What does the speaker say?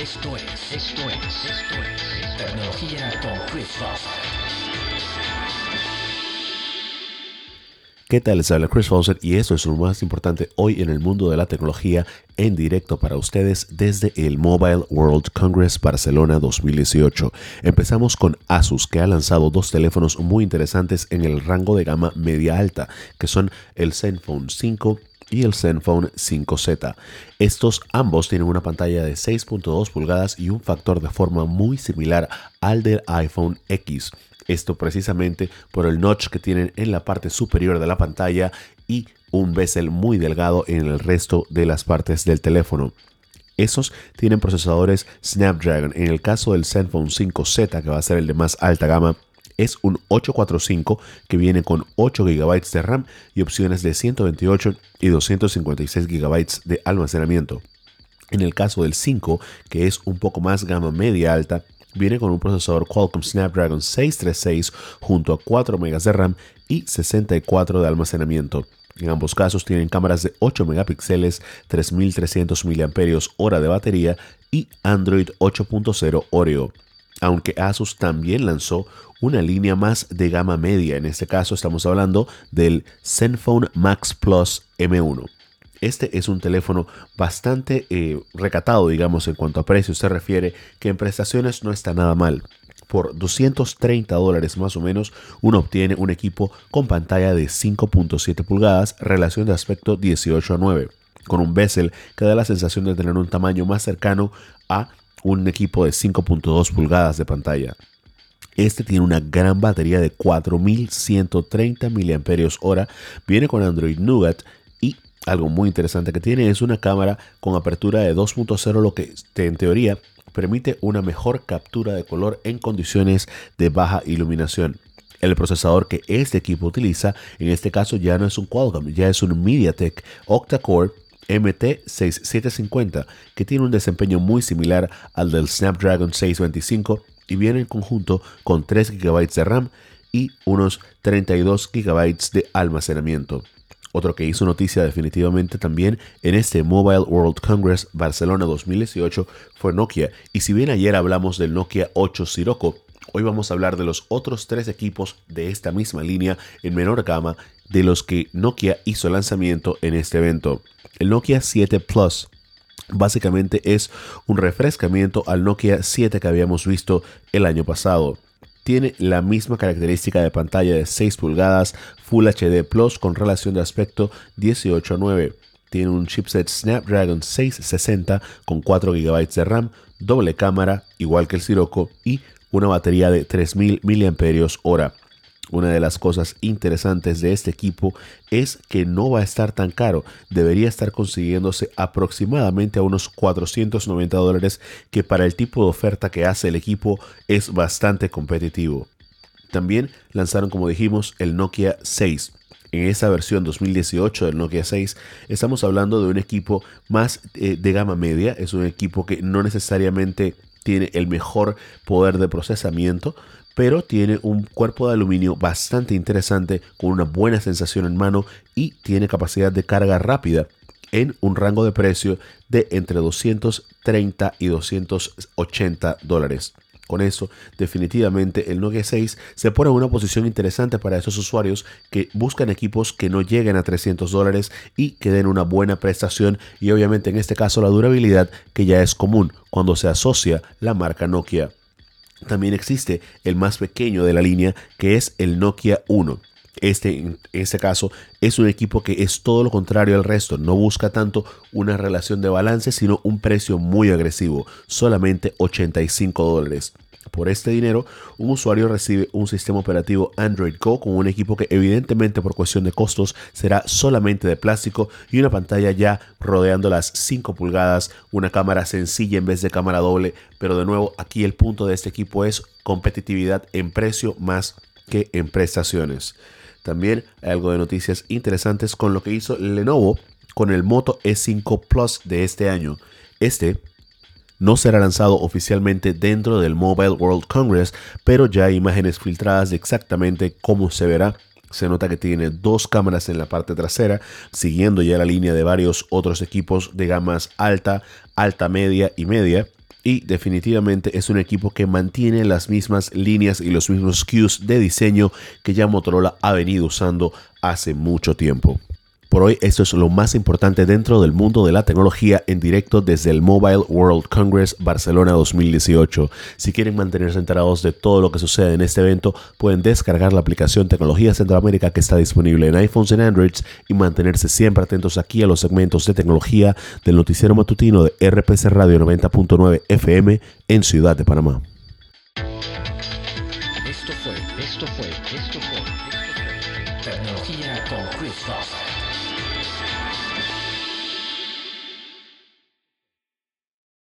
esto es, esto es, esto es Tecnología con Chris ¿Qué tal? Les habla Chris Fawcett y esto es lo más importante hoy en el mundo de la tecnología en directo para ustedes desde el Mobile World Congress Barcelona 2018. Empezamos con Asus que ha lanzado dos teléfonos muy interesantes en el rango de gama media alta que son el Zenfone 5 y el Zenfone 5Z. Estos ambos tienen una pantalla de 6.2 pulgadas y un factor de forma muy similar al del iPhone X. Esto precisamente por el notch que tienen en la parte superior de la pantalla y un bezel muy delgado en el resto de las partes del teléfono. Esos tienen procesadores Snapdragon. En el caso del Zenfone 5Z, que va a ser el de más alta gama, es un 845 que viene con 8 GB de RAM y opciones de 128 y 256 GB de almacenamiento. En el caso del 5, que es un poco más gama media alta, viene con un procesador Qualcomm Snapdragon 636 junto a 4 MB de RAM y 64 de almacenamiento. En ambos casos tienen cámaras de 8 megapíxeles, 3300 mAh de batería y Android 8.0 Oreo. Aunque Asus también lanzó una línea más de gama media, en este caso estamos hablando del Zenfone Max Plus M1. Este es un teléfono bastante eh, recatado, digamos, en cuanto a precio se refiere, que en prestaciones no está nada mal. Por 230 dólares más o menos, uno obtiene un equipo con pantalla de 5.7 pulgadas, relación de aspecto 18 a 9, con un bezel que da la sensación de tener un tamaño más cercano a un equipo de 5.2 pulgadas de pantalla. Este tiene una gran batería de 4130 mAh, viene con Android Nougat algo muy interesante que tiene es una cámara con apertura de 2.0, lo que en teoría permite una mejor captura de color en condiciones de baja iluminación. El procesador que este equipo utiliza, en este caso ya no es un Qualcomm, ya es un MediaTek octa-core MT6750, que tiene un desempeño muy similar al del Snapdragon 625 y viene en conjunto con 3 GB de RAM y unos 32 GB de almacenamiento. Otro que hizo noticia definitivamente también en este Mobile World Congress Barcelona 2018 fue Nokia. Y si bien ayer hablamos del Nokia 8 Sirocco, hoy vamos a hablar de los otros tres equipos de esta misma línea en menor gama de los que Nokia hizo lanzamiento en este evento. El Nokia 7 Plus básicamente es un refrescamiento al Nokia 7 que habíamos visto el año pasado tiene la misma característica de pantalla de 6 pulgadas Full HD Plus con relación de aspecto 18 a 9. Tiene un chipset Snapdragon 660 con 4 GB de RAM, doble cámara, igual que el Sirocco, y una batería de 3000 mAh. Una de las cosas interesantes de este equipo es que no va a estar tan caro, debería estar consiguiéndose aproximadamente a unos 490 dólares, que para el tipo de oferta que hace el equipo es bastante competitivo. También lanzaron, como dijimos, el Nokia 6. En esa versión 2018 del Nokia 6 estamos hablando de un equipo más eh, de gama media, es un equipo que no necesariamente tiene el mejor poder de procesamiento, pero tiene un cuerpo de aluminio bastante interesante con una buena sensación en mano y tiene capacidad de carga rápida en un rango de precio de entre 230 y 280 dólares. Con eso, definitivamente el Nokia 6 se pone en una posición interesante para esos usuarios que buscan equipos que no lleguen a 300 dólares y que den una buena prestación y obviamente en este caso la durabilidad que ya es común cuando se asocia la marca Nokia. También existe el más pequeño de la línea que es el Nokia 1. Este, en este caso, es un equipo que es todo lo contrario al resto. No busca tanto una relación de balance, sino un precio muy agresivo, solamente 85 dólares. Por este dinero, un usuario recibe un sistema operativo Android Go con un equipo que evidentemente por cuestión de costos será solamente de plástico y una pantalla ya rodeando las 5 pulgadas, una cámara sencilla en vez de cámara doble, pero de nuevo aquí el punto de este equipo es competitividad en precio más que en prestaciones. También hay algo de noticias interesantes con lo que hizo Lenovo con el Moto E5 Plus de este año. Este no será lanzado oficialmente dentro del Mobile World Congress, pero ya hay imágenes filtradas de exactamente cómo se verá. Se nota que tiene dos cámaras en la parte trasera, siguiendo ya la línea de varios otros equipos de gamas alta, alta media y media. Y definitivamente es un equipo que mantiene las mismas líneas y los mismos cues de diseño que ya Motorola ha venido usando hace mucho tiempo. Por hoy esto es lo más importante dentro del mundo de la tecnología en directo desde el Mobile World Congress Barcelona 2018. Si quieren mantenerse enterados de todo lo que sucede en este evento, pueden descargar la aplicación Tecnología Centroamérica que está disponible en iPhones y Androids y mantenerse siempre atentos aquí a los segmentos de tecnología del noticiero matutino de RPC Radio 90.9 FM en Ciudad de Panamá. Esto fue, esto fue, esto fue, esto fue Tecnología con Chris.